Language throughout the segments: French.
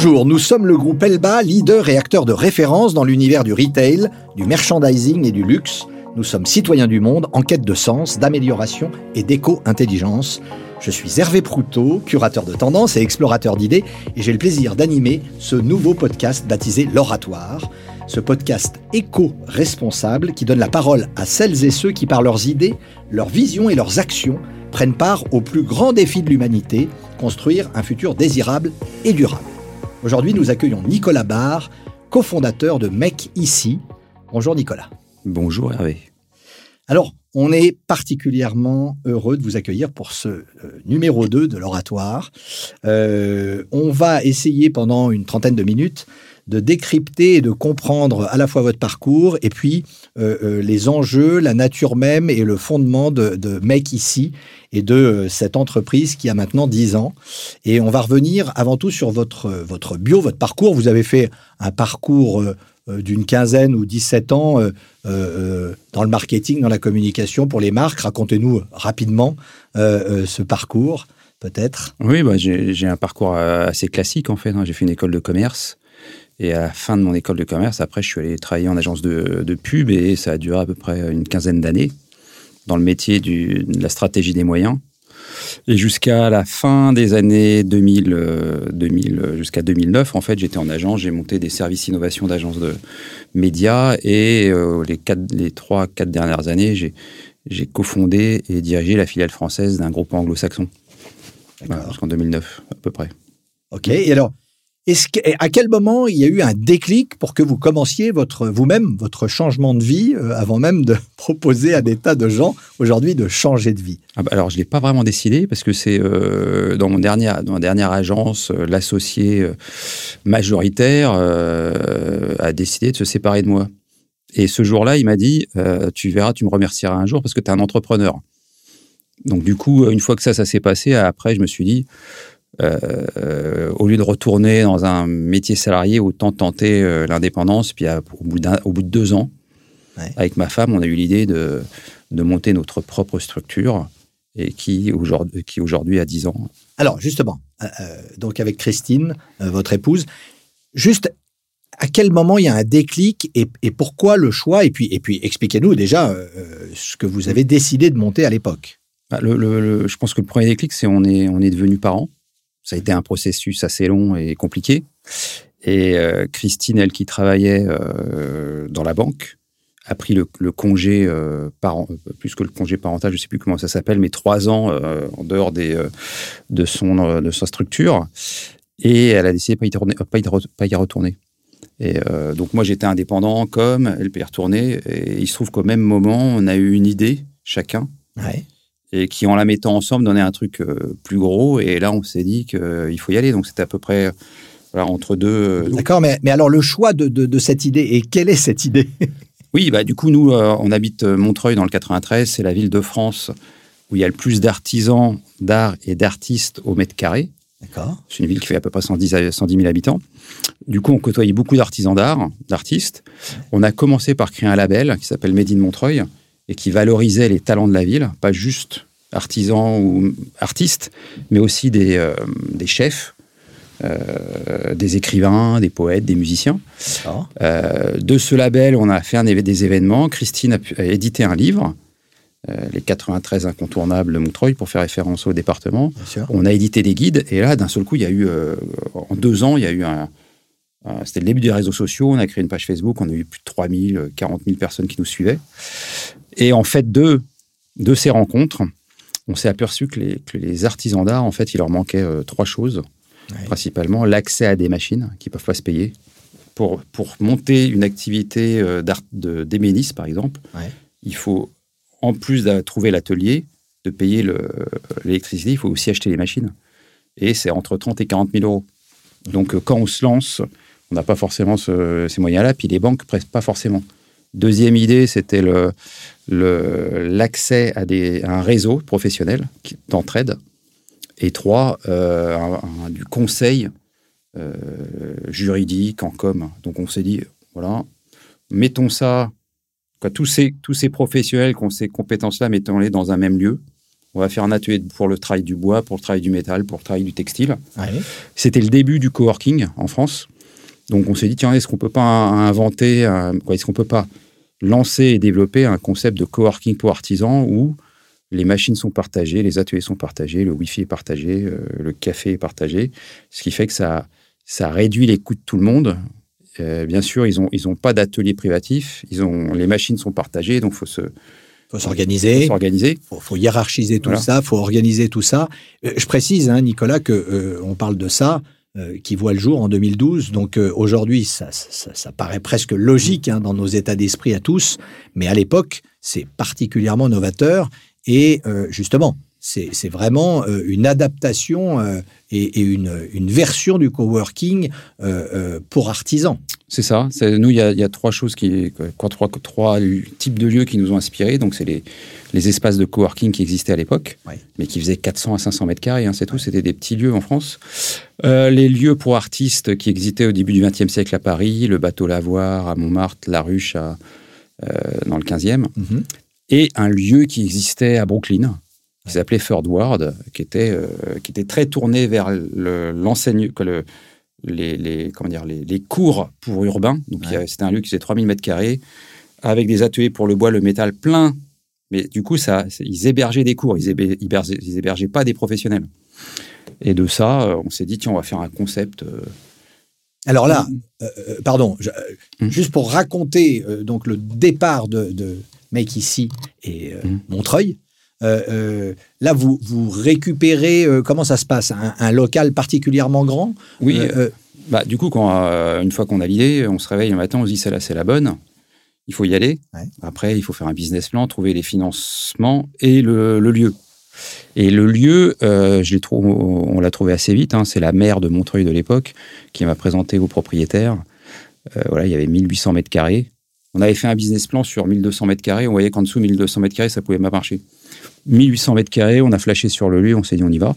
Bonjour, nous sommes le groupe Elba, leader et acteur de référence dans l'univers du retail, du merchandising et du luxe. Nous sommes citoyens du monde en quête de sens, d'amélioration et d'éco-intelligence. Je suis Hervé Proutot, curateur de tendances et explorateur d'idées, et j'ai le plaisir d'animer ce nouveau podcast baptisé L'Oratoire. Ce podcast éco-responsable qui donne la parole à celles et ceux qui, par leurs idées, leurs visions et leurs actions, prennent part au plus grand défi de l'humanité, construire un futur désirable et durable. Aujourd'hui, nous accueillons Nicolas Barr, cofondateur de Mec Ici. Bonjour Nicolas. Bonjour Hervé. Alors, on est particulièrement heureux de vous accueillir pour ce euh, numéro 2 de l'oratoire. Euh, on va essayer pendant une trentaine de minutes de décrypter et de comprendre à la fois votre parcours et puis euh, les enjeux, la nature même et le fondement de, de Make Ici et de cette entreprise qui a maintenant 10 ans. Et on va revenir avant tout sur votre, votre bio, votre parcours. Vous avez fait un parcours euh, d'une quinzaine ou 17 ans euh, euh, dans le marketing, dans la communication pour les marques. Racontez-nous rapidement ce parcours, peut-être. Oui, bah, j'ai un parcours assez classique en fait. Hein. J'ai fait une école de commerce. Et à la fin de mon école de commerce, après, je suis allé travailler en agence de, de pub et ça a duré à peu près une quinzaine d'années dans le métier du, de la stratégie des moyens. Et jusqu'à la fin des années 2000, 2000 euh, jusqu'à 2009, en fait, j'étais en agence, j'ai monté des services innovation d'agence de médias et euh, les, quatre, les trois, quatre dernières années, j'ai, j'ai cofondé et dirigé la filiale française d'un groupe anglo-saxon. jusqu'en 2009, à peu près. Ok, et alors, à quel moment il y a eu un déclic pour que vous commenciez votre vous-même votre changement de vie euh, avant même de proposer à des tas de gens aujourd'hui de changer de vie? Ah bah Alors je l'ai pas vraiment décidé parce que c'est euh, dans mon dernier dans ma dernière agence euh, l'associé majoritaire a décidé de se séparer de moi. Et ce jour-là, il m'a dit tu verras, tu me remercieras un jour parce que tu es un entrepreneur. Donc du coup, une fois que ça ça s'est passé, après je me suis dit euh, au lieu de retourner dans un métier salarié, autant tenter euh, l'indépendance. Puis au, bout au bout de deux ans, avec ma femme, on a eu l'idée de, de, monter notre propre structure et qui aujourd'hui, qui aujourd'hui a 10 ans. Alors justement, euh, donc avec Christine, votre épouse, juste à quel moment il y a un déclic et, et pourquoi le choix? Et puis, et puis expliquez-nous déjà ce que vous avez décidé de monter à l'époque. Bah, le, je pense que le premier déclic, c'est on est, on est devenu parents. Ça a été un processus assez long et compliqué. Et euh, Christine, elle qui travaillait euh, dans la banque, a pris le, congé euh, parent, plus que le congé parental, je ne sais plus comment ça s'appelle, mais trois ans en dehors de, son, sa structure. Et elle a décidé de ne pas, y retourner. Et donc moi j'étais indépendant comme elle peut y retourner. Et il se trouve qu'au même moment, on a eu une idée chacun. Ouais et qui, en la mettant ensemble, donnait un truc euh, plus gros. Et là, on s'est dit qu'il euh, faut y aller. Donc, c'était à peu près voilà, entre deux. Euh, D'accord, mais, mais alors le choix de, de, cette idée, et quelle est cette idée? Oui, bah, du coup, nous, on habite Montreuil dans le 93. C'est la ville de France où il y a le plus d'artisans d'art et d'artistes au mètre carré. D'accord. C'est une ville qui fait à peu près 110, 110 000 habitants. Du coup, on côtoyait beaucoup d'artisans d'art, d'artistes. On a commencé par créer un label qui s'appelle Made in Montreuil, et qui valorisait les talents de la ville, pas juste artisans ou artistes, mais aussi des, euh, des chefs, euh, des écrivains, des poètes, des musiciens. Euh, de ce label, on a fait un, des événements. Christine a, pu, édité un livre, Les 93 incontournables de Montreuil, pour faire référence au département. On a édité des guides, et là, d'un seul coup, il y a eu, en deux ans, il y a eu un, c'était le début des réseaux sociaux. On a créé une page Facebook. On a eu plus de 3000, 40 000 personnes qui nous suivaient. Et en fait, de, de ces rencontres, on s'est aperçu que les, que les artisans d'art, en fait, il leur manquait euh, trois choses. Principalement l'accès à des machines qui ne peuvent pas se payer. Pour, pour monter une activité euh, d'art d'éménisme, par exemple, il faut, en plus de trouver l'atelier, de payer l'électricité, il faut aussi acheter les machines. Et c'est entre 30 et 40 000 euros. Donc, euh, quand on se lance, on n'a pas forcément ces moyens-là, puis les banques ne prêtent pas forcément. Deuxième idée, c'était l'accès à, un réseau professionnel d'entraide. Et trois, euh, du conseil euh, juridique en com. Donc on s'est dit, voilà, mettons ça, tous, ces, tous ces professionnels qui ont ces compétences-là, mettons-les dans un même lieu. On va faire un atelier pour le travail du bois, pour le travail du métal, pour le travail du textile. Ouais. C'était le début du coworking en France. Donc on s'est dit, tiens, est-ce qu'on peut pas inventer, quoi, est-ce qu'on peut pas lancer et développer un concept de coworking pour artisans où les machines sont partagées, les ateliers sont partagés, le Wi-Fi est partagé, euh, le café est partagé, ce qui fait que ça, ça réduit les coûts de tout le monde. Euh, bien sûr, ils n'ont ils ont pas d'atelier privatif, ils ont, les machines sont partagées, donc il faut se- faut faut s'organiser. s'organiser. faut, faut hiérarchiser tout Voilà. ça, faut organiser tout ça. Euh, je précise, hein, Nicolas, que euh, on parle de ça euh, qui voit le jour en 2012. Donc euh, aujourd'hui, ça, ça, paraît presque logique hein, dans nos états d'esprit à tous, mais à l'époque, c'est particulièrement novateur et euh, justement. C'est vraiment euh, une adaptation euh, et, et une, une version du coworking euh, pour artisans. C'est ça. Nous, il y, a, il y a trois choses qui, trois, trois types de lieux qui nous ont inspirés. Donc, c'est les, les espaces de coworking qui existaient à l'époque, mais qui faisaient 400 à 500 mètres carrés. hein, c'est tout. C'était des petits lieux en France. Euh, les lieux pour artistes qui existaient au début du XXe siècle à Paris, le bateau Lavoir à Montmartre, la Ruche à, euh, dans le 15e, Mhm. et un lieu qui existait à Brooklyn, qui s'appelait Third Ward, qui était, euh, qui était très tourné vers le- l'enseigne, que le, les, les, comment dire, les, les cours pour urbains. Donc, c'était un lieu qui faisait 3000 mètres carrés, avec des ateliers pour le bois, le métal plein. Mais du coup, ça, ils hébergeaient des cours, ils hébergeaient, ils hébergeaient pas des professionnels. Et de ça, euh, on s'est dit, tiens, on va faire un concept. euh, Alors là, euh, pardon, je- Mhm. juste pour raconter euh, donc le départ de, de Make ici et euh, Mhm. Montreuil. Euh, euh, là, vous, vous récupérez, euh, comment ça se passe? Un, un local particulièrement grand? Oui, Bah, du coup, quand, une fois qu'on a l'idée, on se réveille un matin, on se dit celle-là, c'est la bonne. Il faut y aller. Ouais. Après, il faut faire un business plan, trouver les financements et le, le lieu. Et le lieu, euh, je on l'a trouvé assez vite. hein, c'est la maire de Montreuil de l'époque qui m'a présenté aux propriétaires. Euh, voilà, il y avait 1800 mètres carrés. On avait fait un business plan sur 1200 mètres carrés. On voyait qu'en dessous 1200 mètres carrés, ça pouvait pas marcher. 1800 mètres carrés, on a flashé sur le lieu, on s'est dit on y va.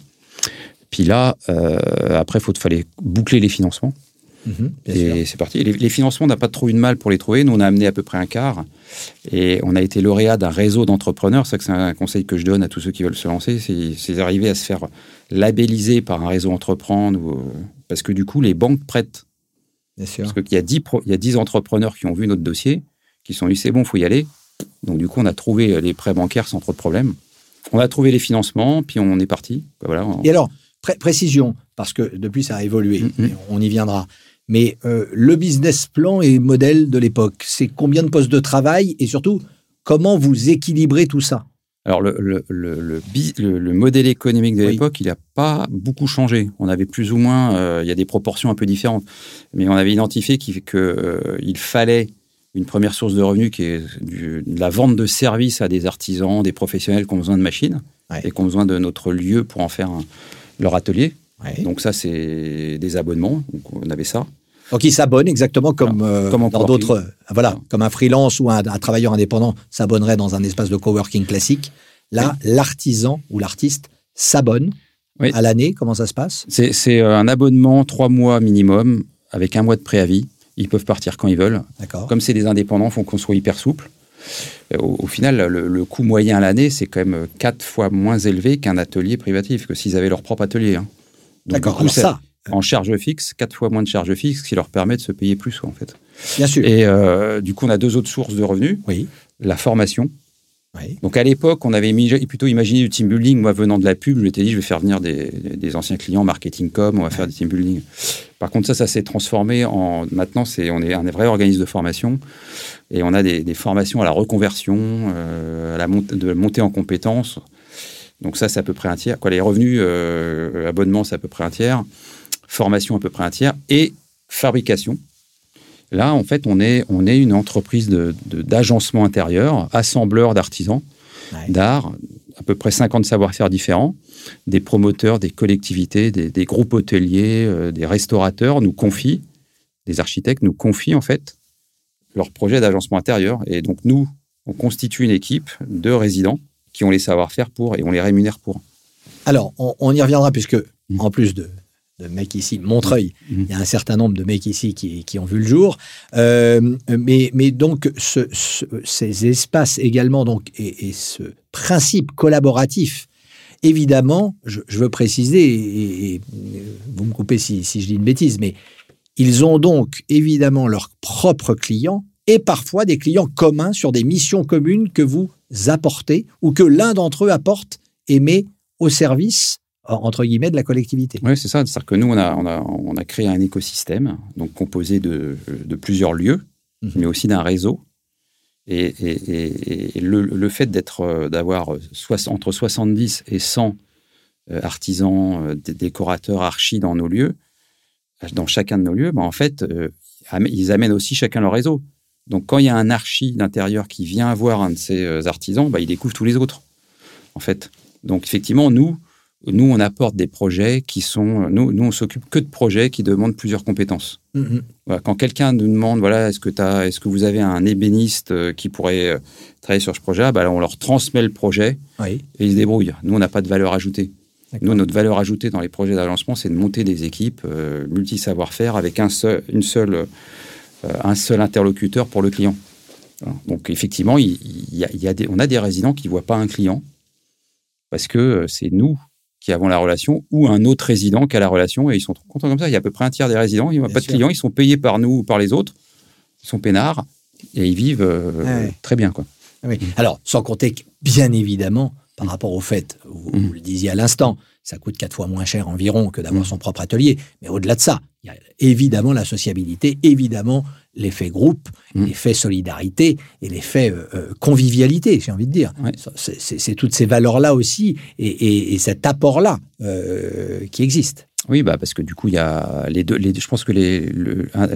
Puis là, euh, après, il fallait boucler les financements. mhm. Et c'est parti. Les, les financements, on n'a pas trop eu de mal pour les trouver. Nous, on a amené à peu près un quart. Et on a été lauréat d'un réseau d'entrepreneurs. C'est c'est un conseil que je donne à tous ceux qui veulent se lancer. C'est d'arriver à se faire labelliser par un réseau entreprendre. ou, parce que du coup, les banques prêtent. bien sûr. Parce qu'il y, a 10 pro- il y a 10 entrepreneurs qui ont vu notre dossier, qui sont dit c'est bon, faut y aller. Donc du coup, on a trouvé les prêts bancaires sans trop de problèmes. On a trouvé les financements, puis on est parti. Voilà. Et alors, pré- précision, parce que depuis ça a évolué, Mhm. et on y viendra. Mais euh, le business plan et modèle de l'époque, c'est combien de postes de travail et surtout, comment vous équilibrez tout ça? Alors, le, modèle économique de Oui. l'époque, il n'a pas beaucoup changé. On avait plus ou moins, euh, il y a des proportions un peu différentes, mais on avait identifié qu'il euh, fallait une première source de revenus qui est du- de la vente de services à des artisans, des professionnels qui ont besoin de machines Ouais. et qui ont besoin de notre lieu pour en faire un- leur atelier. Ouais. Donc ça, c'est des abonnements. Donc on avait ça. Donc ils s'abonnent exactement comme, euh, Comme dans d'autres, voilà, comme un freelance ou un, un travailleur indépendant s'abonnerait dans un espace de coworking classique. Là, l'artisan ou l'artiste s'abonne Oui. à l'année. Comment ça se passe? C'est c'est, euh, un abonnement trois mois minimum avec un mois de préavis. Ils peuvent partir quand ils veulent. Comme c'est des indépendants, il faut qu'on soit hyper souple. Euh, Au, au final, le, le coût moyen à l'année, c'est quand même quatre fois moins élevé qu'un atelier privatif, que s'ils avaient leur propre atelier. hein. D'accord. ça, en charge fixe, quatre fois moins de charge fixe, ce qui leur permet de se payer plus, quoi, en fait. bien sûr. Et euh, du coup, on a deux autres sources de revenus. Oui. La formation. Oui. Donc à l'époque, on avait mis- plutôt imaginé du team building. Moi, venant de la pub, je m'étais dit, je vais faire venir des, des anciens clients marketing com, on va faire du team building. Par contre, ça, ça s'est transformé en. Maintenant, c'est on est un vrai organisme de formation et on a des, des formations à la reconversion, euh, à la montée, de montée en compétences. Donc ça, c'est à peu près un tiers. Quoi, les revenus, euh, abonnement, c'est à peu près un tiers. Formation, à peu près un tiers. Et fabrication. Là, en fait, on est, on est une entreprise de- de- d'agencement intérieur, assembleur d'artisans Ouais. d'art, à peu près 50 savoir-faire différents. Des promoteurs, des collectivités, des, des groupes hôteliers, euh, des restaurateurs nous confient, des architectes nous confient en fait leur projet d'agencement intérieur. Et donc nous, on constitue une équipe de résidents qui ont les savoir-faire pour et on les rémunère pour. Alors, on, on y reviendra puisque, Mhm. en plus de, de mecs ici, Montreuil, Mhm. il y a un certain nombre de mecs ici qui, qui ont vu le jour. Euh, mais, mais donc, ce- ce- ces espaces également, donc, et, et ce principe collaboratif évidemment, je, veux préciser, et, vous me coupez si, si je dis une bêtise, mais ils ont donc évidemment leurs propres clients et parfois des clients communs sur des missions communes que vous apportez ou que l'un d'entre eux apporte et met au service entre guillemets de la collectivité. Oui, c'est ça. C'est-à-dire que nous, on a, on, a, on a, créé un écosystème donc composé de, de plusieurs lieux, mhm. mais aussi d'un réseau. Et, et, et le, le, fait d'être, euh, d'avoir entre 70 et 100 euh, artisans, euh, décorateurs, archis dans nos lieux, dans chacun de nos lieux, ben en fait, ils amènent aussi chacun leur réseau. Donc, quand il y a un archi d'intérieur qui vient voir un de ces artisans, ben, il découvre tous les autres, en fait. Donc, effectivement, nous, nous, on apporte des projets qui sont. Nous, nous on s'occupe que de projets qui demandent plusieurs compétences. Mm-hmm. quand quelqu'un nous demande, voilà, est-ce que, est que vous avez un ébéniste euh, qui pourrait euh, travailler sur ce projet bah, On leur transmet le projet et ils se débrouillent. Nous, on n'a pas de valeur ajoutée. Nous, notre valeur ajoutée dans les projets d'agencement, c'est de monter des équipes euh, multi-savoir-faire avec un seul, une seule, un seul interlocuteur pour le client. Donc, effectivement, il, y a, on a des résidents qui ne voient pas un client parce que c'est nous qui avons la relation ou un autre résident qui a la relation et ils sont trop contents comme ça. Il y a à peu près un tiers des résidents, il n'y a pas de clients, ils sont payés par nous ou par les autres, ils sont peinards et ils vivent euh, très bien. Quoi. Alors, sans compter que, bien évidemment, par rapport au fait, vous, vous mmh. le disiez à l'instant, ça coûte quatre fois moins cher environ que d'avoir mmh. son propre atelier. Mais au-delà de ça, il y a évidemment la sociabilité, évidemment l'effet groupe, mmh. l'effet solidarité et l'effet euh, euh, convivialité, j'ai envie de dire. C'est toutes ces valeurs-là aussi et, cet apport-là euh, qui existe. Oui, bah parce que du coup, il y a les deux. je pense que les,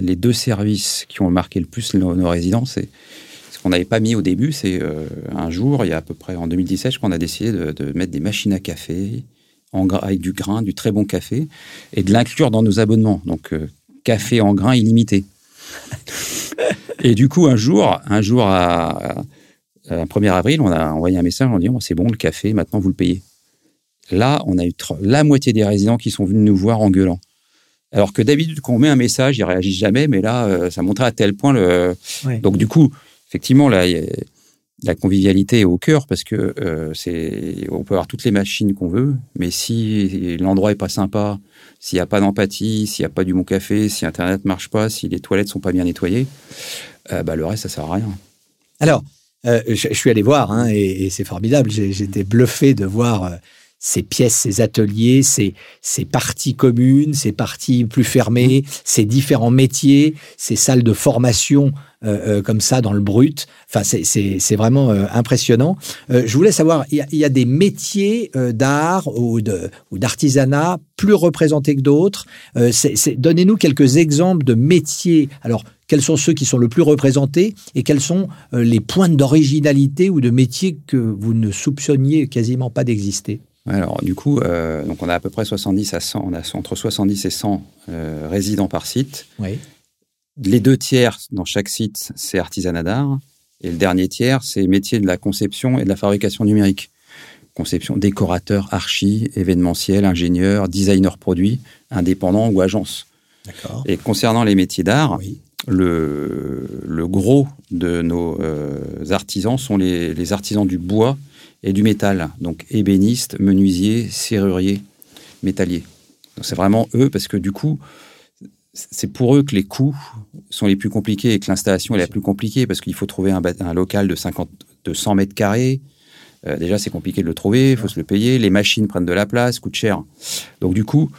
les deux services qui ont marqué le plus nos, résidents, c'est ce qu'on n'avait pas mis au début. C'est un jour, il y a à peu près en 2017, qu'on a décidé de, de, mettre des machines à café en, avec du grain, du très bon café, et de l'inclure dans nos abonnements. Donc, café en grain illimité et du coup, un jour, un jour à, 1er avril, on a envoyé un message en disant c'est bon, le café, maintenant vous le payez. Là, on a eu la moitié des résidents qui sont venus nous voir en gueulant. Alors que d'habitude, quand on met un message, ils réagissent jamais, mais là, euh, ça montrait à tel point le. Donc, du coup, effectivement, là, la convivialité est au cœur parce que euh, c'est, on peut avoir toutes les machines qu'on veut, mais si l'endroit est pas sympa, s'il n'y a pas d'empathie, s'il n'y a pas du bon café, si Internet marche pas, si les toilettes sont pas bien nettoyées, euh, bah, le reste, ça sert à rien. Alors, euh, je, suis allé voir, hein, et, c'est formidable. J'étais bluffé de voir ces pièces, ces ateliers, ces, ces parties communes, ces parties plus fermées, ces différents métiers, ces salles de formation euh, euh, comme ça dans le brut. Enfin, c'est vraiment euh, impressionnant. je voulais savoir, il y, a des métiers d'art ou d'artisanat plus représentés que d'autres. Donnez-nous quelques exemples de métiers. Alors, quels sont ceux qui sont le plus représentés et quels sont les points d'originalité ou de métiers que vous ne soupçonniez quasiment pas d'exister? Alors, du coup, donc on a à peu près 70 à 100, on a entre 70 et 100 résidents par site. Oui. Les deux tiers dans chaque site, c'est artisanat d'art. Et le dernier tiers, c'est métier de la conception et de la fabrication numérique. Conception, décorateur, archi, événementiel, ingénieur, designer produit, indépendant ou agence. Et concernant les métiers d'art, le, le, gros de nos euh, artisans sont les, les, artisans du bois et du métal. Donc ébénistes, menuisiers, serruriers, métalliers. C'est vraiment eux parce que du coup, c'est pour eux que les coûts sont les plus compliqués et que l'installation est la plus compliquée parce qu'il faut trouver un, local de, 50, de 100 mètres carrés. Euh, déjà, c'est compliqué de le trouver, il faut se le payer. Les machines prennent de la place, coûtent cher. Donc, du coup,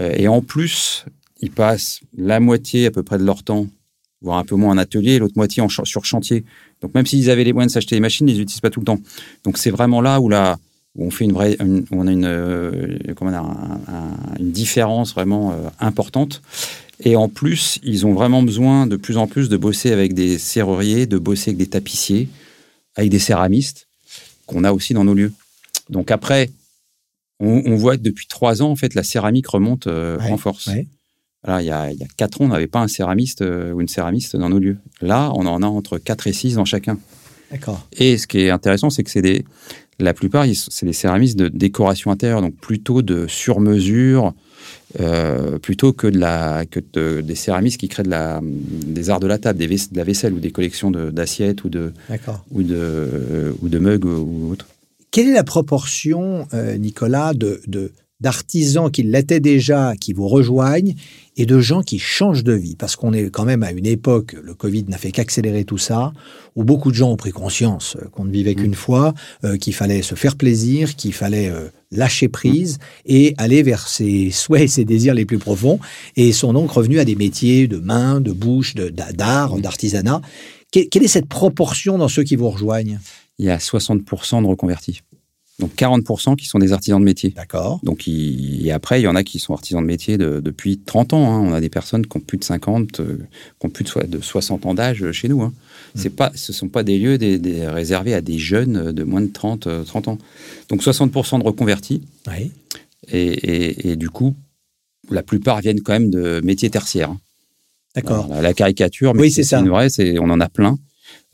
euh, et en plus, ils passent la moitié à peu près de leur temps, voire un peu moins en atelier, l'autre moitié en sur chantier. Donc, même s'ils avaient les moyens de s'acheter des machines, ils ne les utilisent pas tout le temps. Donc, c'est vraiment là où, la, où on fait une vraie, on a une, euh, comment une différence vraiment importante. Et en plus, ils ont vraiment besoin de plus en plus de bosser avec des serruriers, de bosser avec des tapissiers, avec des céramistes qu'on a aussi dans nos lieux. Donc après, on, voit que depuis trois ans, en fait, la céramique remonte euh, en force. Il, y a, il y a quatre ans, on n'avait pas un céramiste euh, ou une céramiste dans nos lieux. Là, on en a entre quatre et six dans chacun. D'accord. Et ce qui est intéressant, c'est que c'est des, la plupart, c'est des céramistes de décoration intérieure, donc plutôt de sur-mesure, euh, plutôt que, de la, que des céramistes qui créent de la, des arts de la table, des de la vaisselle ou des collections d'assiettes ou de, ou, de, ou de mugs ou autre. Quelle est la proportion, euh, Nicolas, de, de d'artisans qui l'étaient déjà, qui vous rejoignent, et de gens qui changent de vie. Parce qu'on est quand même à une époque, le Covid n'a fait qu'accélérer tout ça, où beaucoup de gens ont pris conscience euh, qu'on ne vivait qu'une fois, euh, qu'il fallait se faire plaisir, qu'il fallait euh, lâcher prise et aller vers ses souhaits et ses désirs les plus profonds, et sont donc revenus à des métiers de main, de bouche, de- d'art, d'artisanat. Que- Quelle est cette proportion dans ceux qui vous rejoignent? Il y a 60% de reconvertis. Donc 40% qui sont des artisans de métier. D'accord Donc, il- et après, il y en a qui sont artisans de métier de- depuis 30 ans. hein. On a des personnes qui ont plus de 50, euh, qui ont plus de, de 60 ans d'âge euh, chez nous. Hein. C'est pas, ce ne sont pas des lieux des, des- réservés à des jeunes euh, de moins de 30, euh, 30 ans. Donc 60% de reconvertis. Oui. Et, et- et du coup, la plupart viennent quand même de métiers tertiaires. hein. D'accord. La caricature, mais Oui, c'est ça. une vraie, c'est, on en a plein.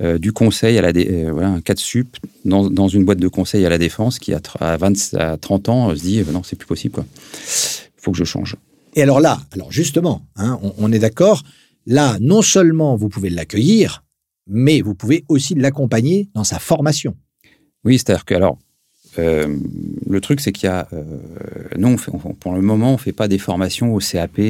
Euh, du conseil à la dé- euh, voilà, un cas de sup dans, dans une boîte de conseil à la défense qui à, tr- à 20 à 30 ans se dit euh, non c'est plus possible quoi faut que je change Et alors là, alors justement, hein, on, on est d'accord, là, non seulement vous pouvez l'accueillir, mais vous pouvez aussi l'accompagner dans sa formation. Oui, c'est-à-dire que alors, euh, le truc, c'est qu'il y a, euh, nous, on fait- on- pour le moment, on fait pas des formations au CAP,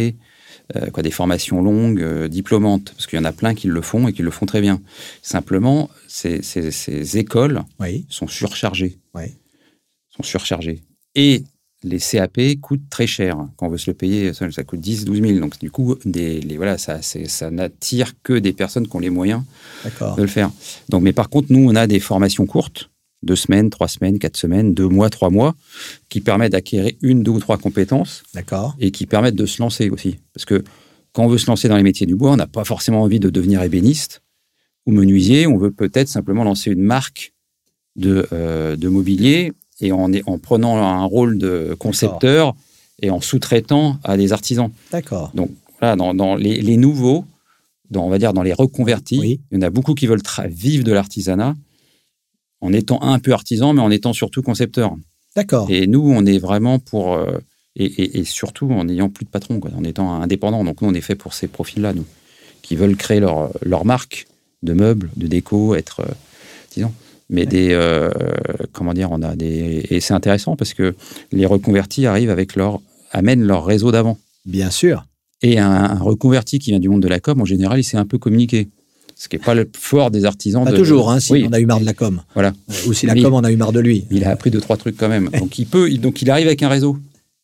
euh, quoi, des formations longues, euh, diplômantes, parce qu'il y en a plein qui le font et qui le font très bien. Simplement, ces, ces- ces écoles Oui, sont surchargées, oui. sont surchargées, et les CAP coûtent très cher. Quand on veut se le payer, ça, ça coûte 10, 12 000. Donc, du coup, des, les, voilà, ça, ça n'attire que des personnes qui ont les moyens de le faire. Donc, mais par contre, nous, on a des formations courtes, deux semaines, trois semaines, quatre semaines, deux mois, trois mois, qui permettent d'acquérir une, deux ou trois compétences D'accord. et qui permettent de se lancer aussi. Parce que quand on veut se lancer dans les métiers du bois, on n'a pas forcément envie de devenir ébéniste ou menuisier. On veut peut-être simplement lancer une marque de, euh, de mobilier et en, en prenant un rôle de concepteur et en sous-traitant à des artisans. D'accord. Donc, voilà, dans, dans les, les nouveaux, dans, on va dire dans les reconvertis, Oui. il y en a beaucoup qui veulent vivre de l'artisanat en étant un peu artisan, mais en étant surtout concepteur. D'accord. Et nous, on est vraiment pour. euh, et, et- et surtout en n'ayant plus de patron, quoi, en étant indépendant. Donc nous, on est fait pour ces profils-là, nous, qui veulent créer leur, leur marque de meubles, de déco, être. euh, disons. Mais des. euh, comment dire On a des. Et c'est intéressant parce que les reconvertis arrivent avec leur. amènent leur réseau d'avant. Bien sûr. Et un, un reconverti qui vient du monde de la com, en général, il sait un peu communiquer. Ce qui n'est pas le fort des artisans. Pas de, toujours, hein, si oui, on a eu marre de la com. Voilà. Ou si la com en a eu marre de lui. Il a appris deux, trois trucs quand même. Donc, il peut, il- donc il arrive avec un réseau.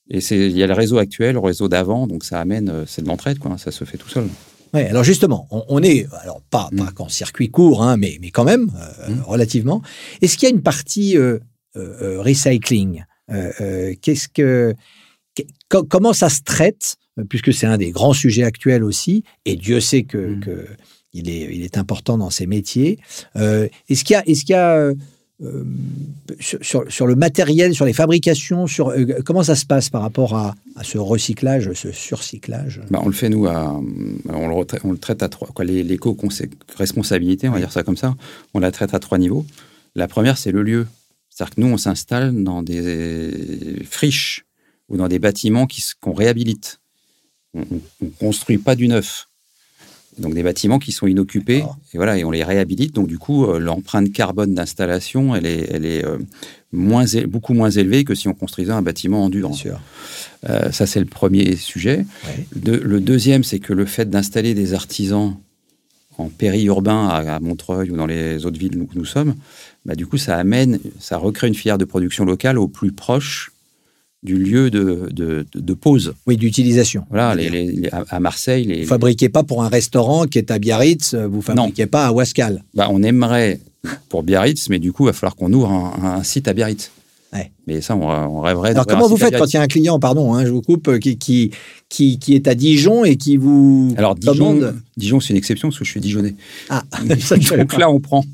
Et il y a le réseau actuel, le réseau d'avant, donc ça amène, euh, c'est de l'entraide, quoi. Ça se fait tout seul. Ouais, alors justement, on, on est, alors pas, pas qu'en circuit court, hein, mais, mais quand même, euh, Mm. relativement. Est-ce qu'il y a une partie euh, recycling Qu'est-ce que, que- co- comment ça se traite Puisque c'est un des grands sujets actuels aussi, et Dieu sait que, Mm. que il est, important dans ces métiers. Euh, est-ce qu'il y a, euh, euh, sur, le matériel, sur les fabrications, sur comment ça se passe par rapport à, ce recyclage, ce surcyclage? Bah, on le fait, nous, à, on, le traite à trois. Les, l'éco-responsabilité, on va dire ça comme ça, on la traite à trois niveaux. La première, c'est le lieu. C'est-à-dire que nous, on s'installe dans des friches ou dans des bâtiments qu'on réhabilite. On ne construit pas du neuf. Donc des bâtiments qui sont inoccupés, et voilà, et on les réhabilite. Donc du coup, euh, l'empreinte carbone d'installation, elle est, elle est euh, moins, beaucoup moins élevée que si on construisait un bâtiment en dur. Euh, ça, c'est le premier sujet. Ouais. De- le deuxième, c'est que le fait d'installer des artisans en périurbain à, à Montreuil ou dans les autres villes où nous sommes, bah, du coup, ça amène, ça recrée une filière de production locale au plus proche du lieu de, de, pause. Oui, d'utilisation. Voilà, les, les- les- à, Marseille, les, Vous fabriquez pas pour un restaurant qui est à Biarritz, euh, vous fabriquez pas à Wascal. bah, on aimerait pour Biarritz, mais du coup, il va falloir qu'on ouvre un, un site à Biarritz. Ouais. Mais ça, on, on rêverait. Alors comment un vous site faites quand il y a un client, pardon, hein, je vous coupe, euh, qui, qui, qui, qui est à Dijon et qui vous Alors, Dijon, commande Dijon c'est une exception parce que je suis dijonnais. Ah, ça, Donc là, on prend.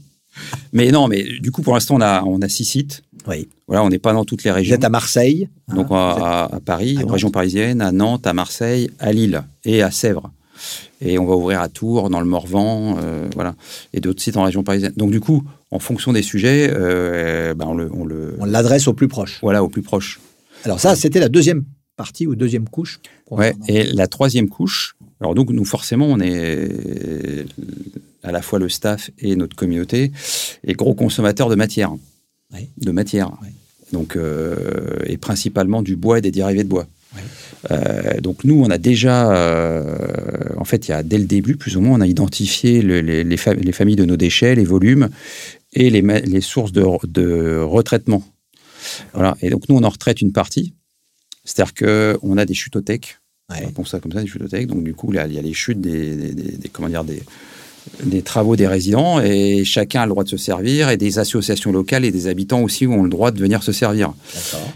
Mais non, mais du coup, pour l'instant, on a, on a six sites. Oui. Voilà, on n'est pas dans toutes les Vous régions. êtes à Marseille. hein, Donc vous à, êtes- à- à Paris, en région parisienne, à Nantes, à Marseille, à Lille et à Sèvres. Et on va ouvrir à Tours, dans le Morvan, euh, voilà, et d'autres sites en région parisienne. Donc du coup, en fonction des sujets, euh, ben, on le, on le on l'adresse au plus proche. voilà au plus proche. Alors ça, c'était la deuxième partie ou deuxième couche. Ouais. Et la troisième couche, alors donc nous forcément, on est à la fois le staff et notre communauté est gros consommateurs de matière. Oui. de matière. Oui. Donc, euh, et principalement du bois et des dérivés de bois. Oui. Euh, donc nous, on a déjà, euh, en fait, il y a dès le début, plus ou moins, on a identifié le- les, les fa- les familles de nos déchets, les volumes et les, sources de, de retraitement. Voilà. Et donc nous, on en retraite une partie. C'est-à-dire qu'on a des chutothèques Ouais. on ça comme ça, des chutothèques. Donc, du coup, là, il y a les chutes des, des- des- des- comment dire, des, des travaux des résidents et chacun a le droit de se servir et des associations locales et des habitants aussi ont le droit de venir se servir.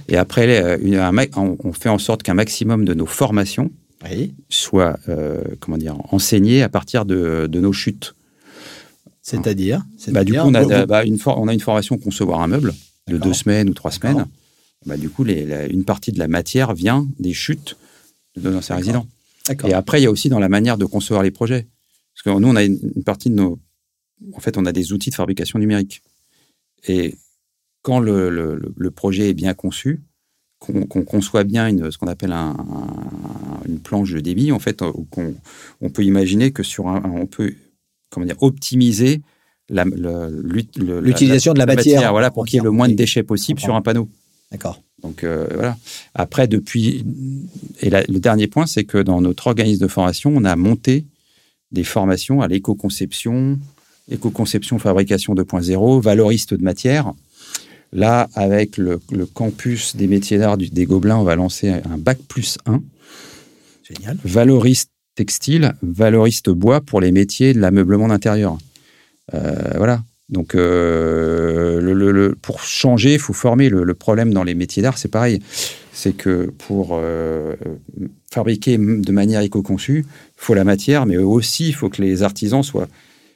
Et après, euh, une- un ma- on fait en sorte qu'un maximum de nos formations Oui. soient, euh, comment dire, enseignées à partir de, de nos chutes. C'est-à-dire Bah, du coup, on a, bah, une for- on a une formation concevoir un meuble de deux semaines ou trois semaines. Bah, du coup, les- la- une partie de la matière vient des chutes de nos anciens D'accord. résidents. Et après, il y a aussi dans la manière de concevoir les projets. Parce que nous, on a une, une partie de nos. En fait, on a des outils de fabrication numérique. Et quand le, le- le- le projet est bien conçu, qu'on conçoit bien une, ce qu'on appelle un- un- une planche de débit, en fait, qu'on- on peut imaginer que sur un, on peut comment dire, optimiser L'utilisation de la matière voilà, pour qu'il y ait le moins de déchets possible sur un panneau. D'accord. Donc euh, voilà. Après, depuis. Et la- le dernier point, c'est que dans notre organisme de formation, on a monté des formations à l'éco-conception, éco-conception fabrication 2.0, valoriste de matière. Là, avec le, le campus des métiers d'art des Gobelins, on va lancer un bac plus 1, Génial. valoriste textile, valoriste bois pour les métiers de l'ameublement d'intérieur. Euh, voilà. Donc, euh, le- le- le- pour changer, il faut former. Le, problème dans les métiers d'art, c'est pareil. C'est que pour euh, fabriquer de manière éco-conçue, il faut la matière, mais aussi il faut que les artisans soient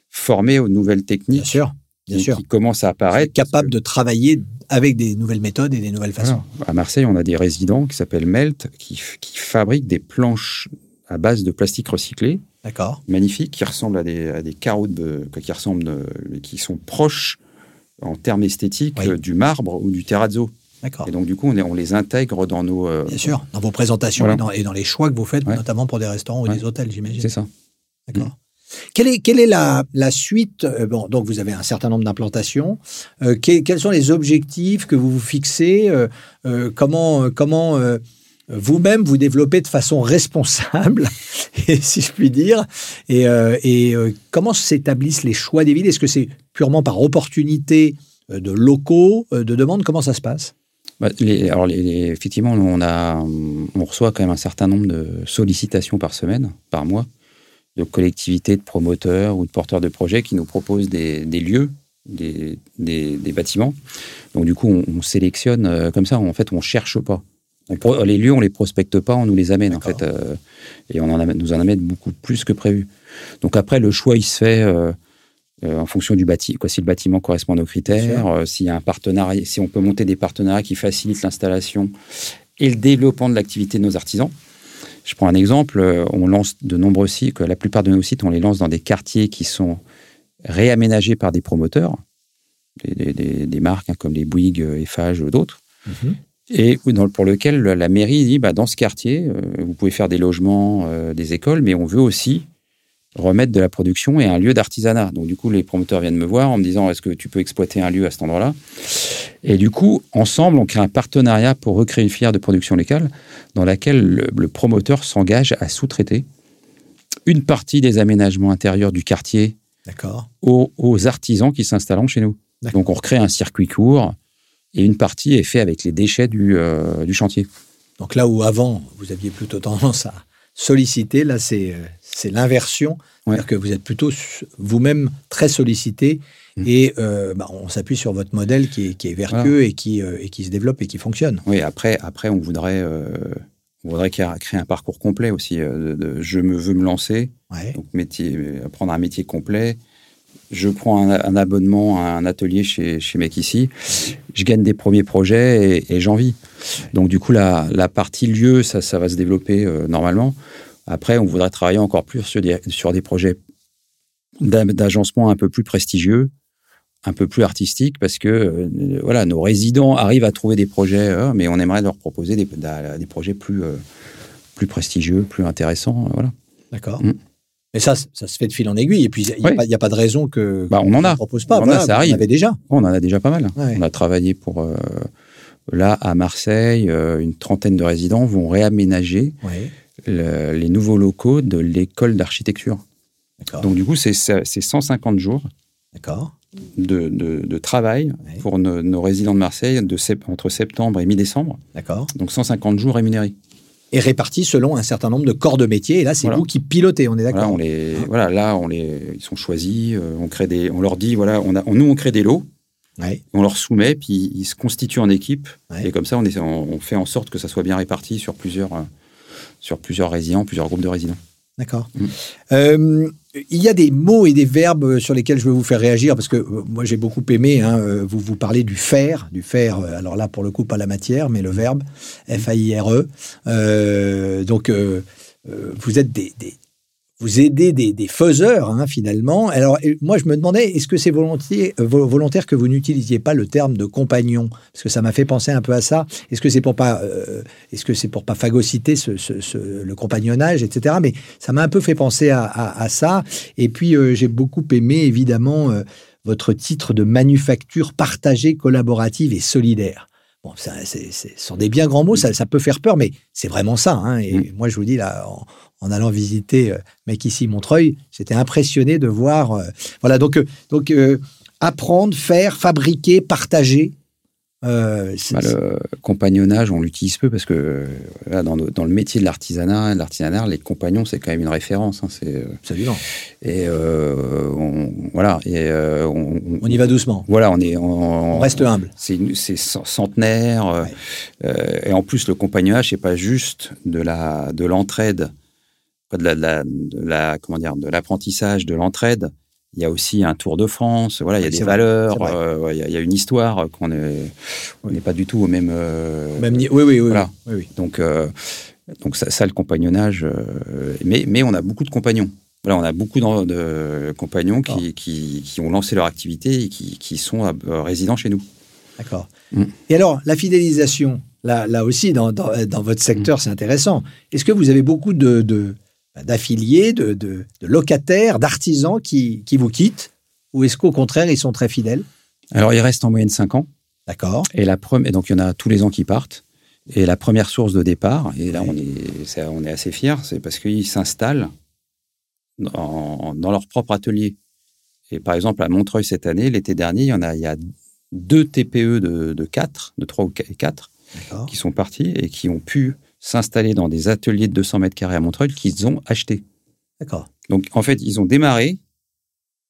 formés aux nouvelles Bien techniques sûr. Bien qui, sûr. qui commencent à apparaître. capable de travailler avec des nouvelles méthodes et des nouvelles façons. À Marseille, on a des résidents qui s'appellent Melt, qui, qui fabriquent des planches à base de plastique recyclé, D'accord. magnifiques, qui ressemblent à des, à des carreaux de, qui ressemblent, de- qui sont proches en termes esthétiques Oui. euh, du marbre ou du terrazzo. D'accord. Et donc, du coup, on, est- on les intègre dans nos. euh, Bien sûr. Dans vos présentations Voilà. et, dans, et dans les choix que vous faites, Ouais. notamment pour des restaurants ou Ouais. des hôtels, j'imagine. C'est ça. D'accord. Quelle est, quelle est la, la suite euh, Bon, donc vous avez un certain nombre d'implantations. Euh, que- quels sont les objectifs que vous vous fixez euh, euh, Comment, euh, comment euh, vous-même vous développez de façon responsable, si je puis dire Et, euh, euh, comment s'établissent les choix des villes? Est-ce que c'est purement par opportunité euh, de locaux, de demandes? Comment ça se passe? Bah, alors, effectivement, on, reçoit quand même un certain nombre de sollicitations par semaine, par mois, de collectivités, de promoteurs ou de porteurs de projets qui nous proposent des, lieux, des, bâtiments. Donc, du coup, on, on sélectionne comme ça. En fait, on cherche pas. On les lieux, on les prospecte pas, on nous les amène, en fait. euh, et on en amène- nous en amène beaucoup plus que prévu. Donc, après, le choix, il se fait. euh, euh, en fonction du bâtiment, quoi, si le bâtiment correspond aux critères, s'il y a un partenariat, si on peut monter des partenariats qui facilitent l'installation et le développement de l'activité de nos artisans. Je prends un exemple, on lance de nombreux sites, la plupart de nos sites, on les lance dans des quartiers qui sont réaménagés par des promoteurs, des, des- des- des marques hein, comme les Bouygues, Eiffage, d'autres, et dans- pour lequel la mairie dit, bah, dans ce quartier, euh, vous pouvez faire des logements, euh, des écoles, mais on veut aussi remettre de la production et un lieu d'artisanat. Donc du coup, les promoteurs viennent me voir en me disant, est-ce que tu peux exploiter un lieu à cet endroit-là? Et du coup, ensemble, on crée un partenariat pour recréer une filière de production locale dans laquelle le, le promoteur s'engage à sous-traiter une partie des aménagements intérieurs du quartier aux, aux artisans qui s'installeront chez nous. Donc on recrée un circuit court et une partie est faite avec les déchets du, euh, du chantier. Donc là où avant, vous aviez plutôt tendance à solliciter, là, c'est euh, l'inversion. Ouais. C'est-à-dire que vous êtes plutôt vous-même très sollicité Mm. et euh, bah, on s'appuie sur votre modèle qui est, qui est vertueux et, qui, euh, et qui se développe et qui fonctionne. Oui, après, après on voudrait, on voudrait créer créer un parcours complet aussi. de, de- je me veux me lancer, Ouais. donc métier, apprendre un métier complet. Je prends un, un abonnement à un atelier chez, chez Mec ici. Je gagne des premiers projets et, et j'en vis. Donc du coup, la, la partie lieu, ça, ça va se développer euh, normalement. Après, on voudrait travailler encore plus sur des, sur des projets d'a- d'agencement un peu plus prestigieux, un peu plus artistiques, parce que euh, voilà, nos résidents arrivent à trouver des projets, euh, mais on aimerait leur proposer des, des projets plus, euh, plus prestigieux, plus intéressants. voilà. D'accord. Mm. Mais ça, ça se fait de fil en aiguille. Et puis, il n'y a, Oui. pas- a pas de raison que Bah, on en a. ne propose pas. On en a, Voilà, ça arrive. avez déjà. On en a déjà pas mal. Ouais. On a travaillé pour euh, là à Marseille, euh, une trentaine de résidents vont réaménager le- les nouveaux locaux de l'école d'architecture. d'accord. Donc du coup, c'est c'est 150 jours D'accord. de, de- de travail Ouais. pour nos, nos résidents de Marseille de entre septembre et mi-décembre. D'accord. Donc 150 jours rémunérés. Et répartis selon un certain nombre de corps de métier. Et là, c'est Voilà. vous qui pilotez, on est Voilà, d'accord on les, voilà, là, on les, ils sont choisis. euh, on crée des, on leur dit, voilà, on a, on- nous, on crée des lots. Ouais. On leur soumet, puis ils se constituent en équipe. Ouais. Et comme ça, on, est, on, on fait en sorte que ça soit bien réparti sur plusieurs, euh, sur plusieurs résidents, plusieurs groupes de résidents. D'accord. Euh, il y a des mots et des verbes sur lesquels je veux vous faire réagir parce que euh, moi j'ai beaucoup aimé. hein, euh, vous vous parlez du faire, du faire. Alors là, pour le coup, pas la matière, mais le verbe, F-A-I-R-E. Euh, donc, euh, euh, vous êtes des- vous aidez des, faiseurs hein, finalement. Alors moi, je me demandais, est-ce que c'est volontiers- euh, vo- volontaire que vous n'utilisiez pas le terme de compagnon? Parce que ça m'a fait penser un peu à ça. Est-ce que c'est pour pas, euh, est-ce que c'est pour pas phagocyter le compagnonnage, etc. Mais ça m'a un peu fait penser à ça. Et puis euh, j'ai beaucoup aimé évidemment euh, votre titre de manufacture partagée, collaborative et solidaire. Bon, ça, c'est, c'est- ce sont des bien grands mots, ça, ça peut faire peur, mais c'est vraiment ça. hein. Et moi, je vous dis là, en, en allant visiter euh, mec ici Montreuil, j'étais impressionné de voir. euh, voilà, donc, euh, donc apprendre, faire, fabriquer, partager. Euh, Bah, le compagnonnage, on l'utilise peu parce que euh, là, dans, le- dans le métier de l'artisanat, l'artisanat, les compagnons, c'est quand même une référence. hein, c'est, euh, Absolument. et euh, on, voilà. Et euh, on, On y va doucement. Voilà, on est. On, On reste humble. C'est centenaire. Ouais. et en plus, le compagnonnage, c'est pas juste de la de l'entraide, pas de la, de la, de la- comment dire, de l'apprentissage, de l'entraide. Il y a aussi un Tour de France. Voilà, il y a des vrai, valeurs. euh, ouais, il, y a, il y a une histoire qu'on est. On n'est pas du tout au même. euh, Même Oui, oui, oui. voilà. oui, oui. donc, euh, donc ça, ça, le compagnonnage. euh, mais, mais on a beaucoup de compagnons. Voilà, on a beaucoup de compagnons qui, qui, qui ont lancé leur activité et qui, qui sont résidents chez nous. D'accord. Mm. Et alors, la fidélisation, là, là aussi, dans, dans, dans votre secteur, c'est intéressant. Est-ce que vous avez beaucoup de, de- d'affiliés, de, de, de locataires, d'artisans qui, qui vous quittent Ou est-ce qu'au contraire, ils sont très fidèles? Alors, il reste en moyenne 5 ans. D'accord. Et la première, donc il y en a tous les ans qui partent. Et la première source de départ, et là on est, on est assez fiers, c'est parce qu'ils s'installent dans, dans leur propre atelier. Et par exemple, à Montreuil cette année, l'été dernier, il y en a, il y a deux TPE de, de 4, de 3 ou 4, D'accord. qui sont partis et qui ont pu s'installer dans des ateliers de 200 mètres carrés à Montreuil qu'ils ont achetés. D'accord. Donc en fait, ils ont démarré,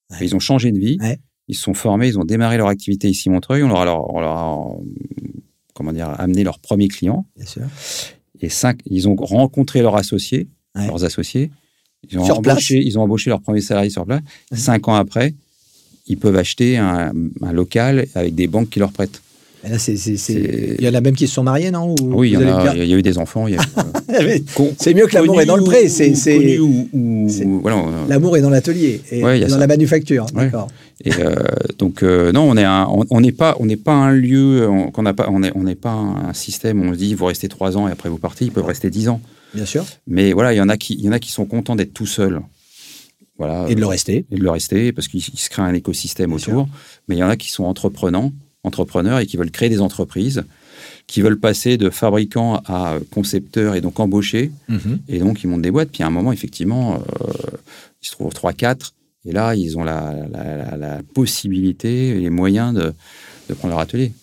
Ouais. ils ont changé de vie, Ouais. ils se sont formés, ils ont démarré leur activité ici à Montreuil, on leur a, leur- on leur a, comment dire, amené leurs premiers clients Bien sûr. et cinq, ils ont rencontré leurs associés, Ouais. leurs associés, ils ont, Sur embauché, ils ont embauché leurs premiers salariés sur place. Cinq ans après, ils peuvent acheter un, un local avec des banques qui leur prêtent. Il y en a même qui se sont mariés, non Ou Oui, il y, a, bien- il y a eu des enfants. Euh, C'est mieux que l'amour est dans le pré. C'est, voilà, L'amour est dans l'atelier et Ouais, dans ça. la manufacture. Ouais. D'accord. Et euh, donc euh, non, on est un- on n'est pas on n'est pas un lieu on, qu'on n'a pas on est on n'est pas un système où on se dit vous restez trois ans et après vous partez. Ils peuvent rester dix ans. Bien sûr. Mais voilà, il y en a qui il y en a qui sont contents d'être tout seuls. Voilà. Et de le rester. et de le rester parce qu'il il se crée un écosystème Bien autour. Mais il y en a qui sont entreprenants, entrepreneurs et qui veulent créer des entreprises, qui veulent passer de fabricants à concepteurs et donc embaucher. Mhm. Et donc ils montent des boîtes. Puis à un moment, effectivement, euh, ils se trouvent 3-4. Et là, ils ont la, la, la- la possibilité et les moyens de, de prendre leur atelier.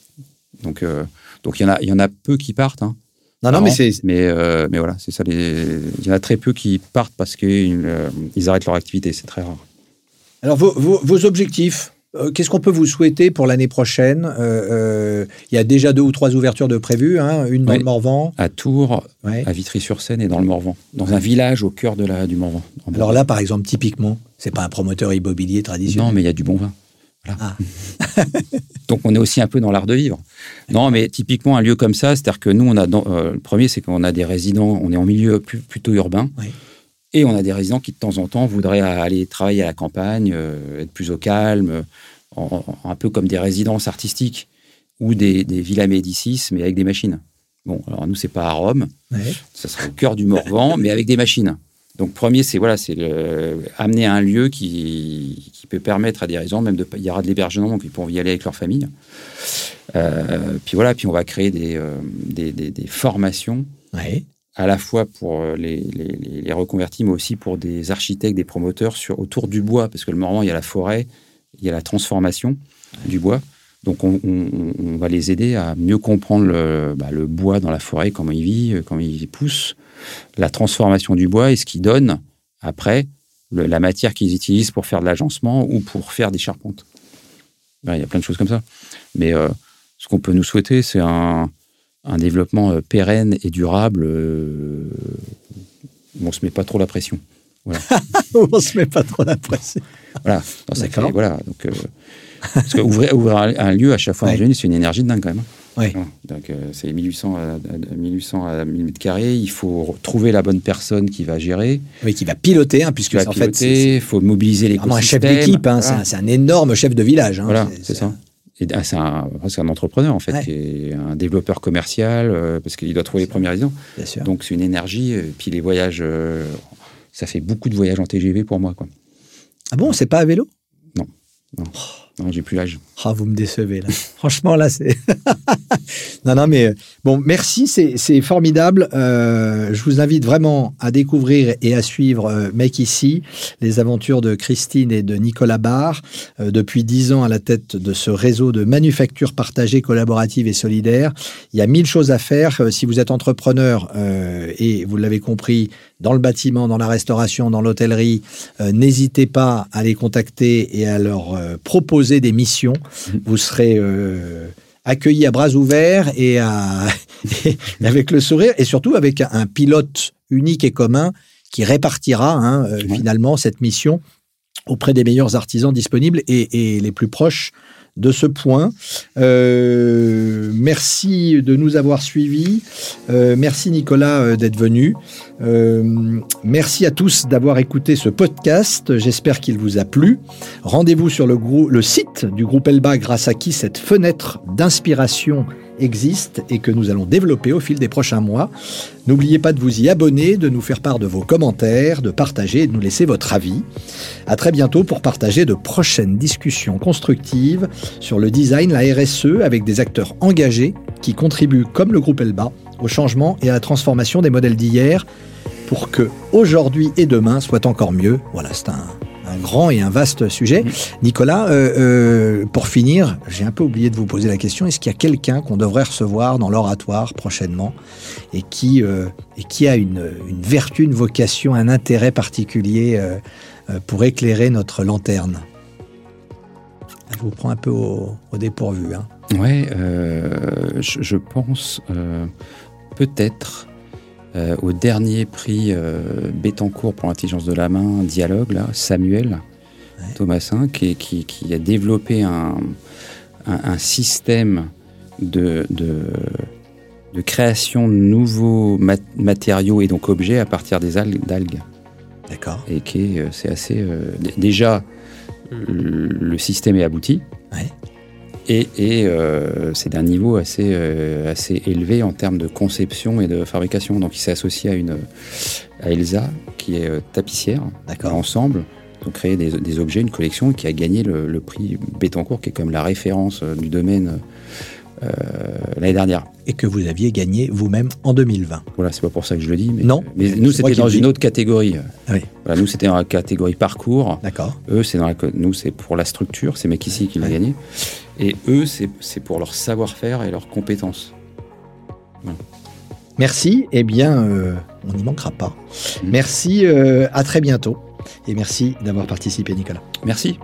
Donc, euh, donc il, y en a, il y en a peu qui partent. hein. Non, non, mais c'est, Mais, euh, mais voilà, c'est ça. Les... Il y en a très peu qui partent parce qu'ils ils arrêtent leur activité. C'est très rare. Alors, vos, vos- vos objectifs, qu'est-ce qu'on peut vous souhaiter pour l'année prochaine? Euh, euh, Il y a déjà deux ou trois ouvertures de prévues, hein, une dans le Morvan. À Tours, Ouais. à Vitry-sur-Seine et dans le Morvan. Dans un village au cœur de la, du Morvan. Alors là, par exemple, typiquement, c'est pas un promoteur immobilier traditionnel. Non, mais il y a du bon vin. Voilà. Ah. Donc on est aussi un peu dans l'art de vivre. Non, mais typiquement un lieu comme ça, c'est-à-dire que nous, on a dans- euh, le premier, c'est qu'on a des résidents, on est en milieu plus- plutôt urbain, Oui. Et on a des résidents qui de temps en temps voudraient aller travailler à la campagne, euh, être plus au calme, en- en- un peu comme des résidences artistiques ou des, des villas Médicis, mais avec des machines. Bon, alors nous, c'est pas à Rome, Ouais. ça sera au cœur du Morvan, mais avec des machines. Donc, premier, c'est voilà, c'est amener un lieu qui, qui peut permettre à des résidents, même de, il y aura de l'hébergement, donc ils pourront y aller avec leur famille. Euh, puis voilà, puis on va créer des, euh, des, des- des formations Ouais. À la fois pour euh, les, reconvertis, mais aussi pour des architectes, des promoteurs sur, autour du bois, parce que le Morvan, il y a la forêt, il y a la transformation du bois. Donc on, va les aider à mieux comprendre le, bah, le bois dans la forêt, comment il vit, euh, comment il pousse, la transformation du bois et ce qui donne après la matière qu'ils utilisent pour faire de l'agencement ou pour faire des charpentes. Il y a plein de choses comme ça. Mais euh, ce qu'on peut nous souhaiter, c'est un, un développement euh, pérenne et durable. euh, où on se met pas trop la pression. On se met pas trop la pression. Voilà. Ça D'accord. fait- voilà. Donc, euh, parce que ouvrir, ouvrir un, un lieu à chaque fois Ouais. c'est une énergie de dingue quand même. Ouais. Voilà. Donc, euh, c'est 1800 à, à- 1800 à 1000 mètres carrés. Il faut trouver la bonne personne qui va gérer, Oui, qui va piloter, hein, puisque va en fait, piloter. Il faut mobiliser les vraiment un chef d'équipe. hein, c'est un- c'est un, énorme chef de village. hein. Voilà, c'est ça. Ah, c'est un, entrepreneur en fait, Ouais. qui est un développeur commercial euh, parce qu'il doit trouver les. Bien sûr. Donc c'est une énergie. euh, Puis les voyages, euh, ça fait beaucoup de voyages en TGV pour moi. Quoi. Ah bon, c'est pas à vélo? Non, j'ai plus l'âge. Ah, vous me décevez là. Franchement, là, c'est. non, non, mais euh, bon, merci, c'est formidable. Euh, je vous invite vraiment à découvrir et à suivre euh, Mec ici, les aventures de Christine et de Nicolas Barr, euh, depuis dix ans à la tête de ce réseau de manufactures partagées, collaboratives et solidaires. Il y a mille choses à faire. Si vous êtes entrepreneur et vous l'avez compris, dans le bâtiment, dans la restauration, dans l'hôtellerie, n'hésitez pas à les contacter et à leur euh, proposer des missions. Vous serez euh, accueillis à bras ouverts et, à, et avec le sourire et surtout avec un pilote unique et commun qui répartira hein, euh, Ouais. finalement cette mission auprès des meilleurs artisans disponibles et, et les plus proches de ce point. Euh, merci de nous avoir suivis. Euh, merci Nicolas euh, d'être venu. Merci à tous d'avoir écouté ce podcast. J'espère qu'il vous a plu. Rendez-vous sur le, le site du groupe Elba grâce à qui cette fenêtre d'inspiration existe et que nous allons développer au fil des prochains mois. N'oubliez pas de vous y abonner, de nous faire part de vos commentaires, de partager et de nous laisser votre avis. À très bientôt pour partager de prochaines discussions constructives sur le design, la RSE avec des acteurs engagés qui contribuent comme le groupe Elba au changement et à la transformation des modèles d'hier pour que aujourd'hui et demain soient encore mieux. Voilà, c'est un, un grand et un vaste sujet. Nicolas, euh, euh, pour finir, j'ai un peu oublié de vous poser la question, est-ce qu'il y a quelqu'un qu'on devrait recevoir dans l'oratoire prochainement et qui, euh, et qui a une, une vertu, une vocation, un intérêt particulier pour éclairer notre lanterne? Je vous prends un peu au, au dépourvu. Hein. Euh, je, je pense peut-être euh, au dernier prix euh, Bettencourt pour l'intelligence de la main, Dialogue, là, Samuel Ouais. Thomasin, qui, qui, qui a développé un, un, un système de, de, de création de nouveaux mat- matériaux et donc objets à partir des algues. d'algues. D'accord Et qui euh, c'est assez. euh, déjà, le le système est abouti. Ouais. Et, et euh, c'est d'un niveau assez, euh, assez élevé en termes de conception et de fabrication. Donc il s'est associé à, une, à Elsa, qui est euh, tapissière. D'accord. Ensemble, ont créé des, des objets, une collection qui a gagné le, le prix Bettencourt, qui est comme la référence du domaine euh, l'année dernière. Et que vous aviez gagné vous-même en 2020. Voilà, c'est pas pour ça que je le dis. Mais, Non, mais nous, c'était dans une autre catégorie. Ah oui. Voilà, nous, c'était dans la catégorie parcours. D'accord. Eux, c'est dans la, nous, c'est pour la structure, c'est Mekissi qui l'a gagné. Et eux, c'est pour leur savoir-faire et leurs compétences. Merci. Eh bien, euh, on n'y manquera pas. Mhm. Merci. euh, à très bientôt. Et merci d'avoir participé, Nicolas. Merci.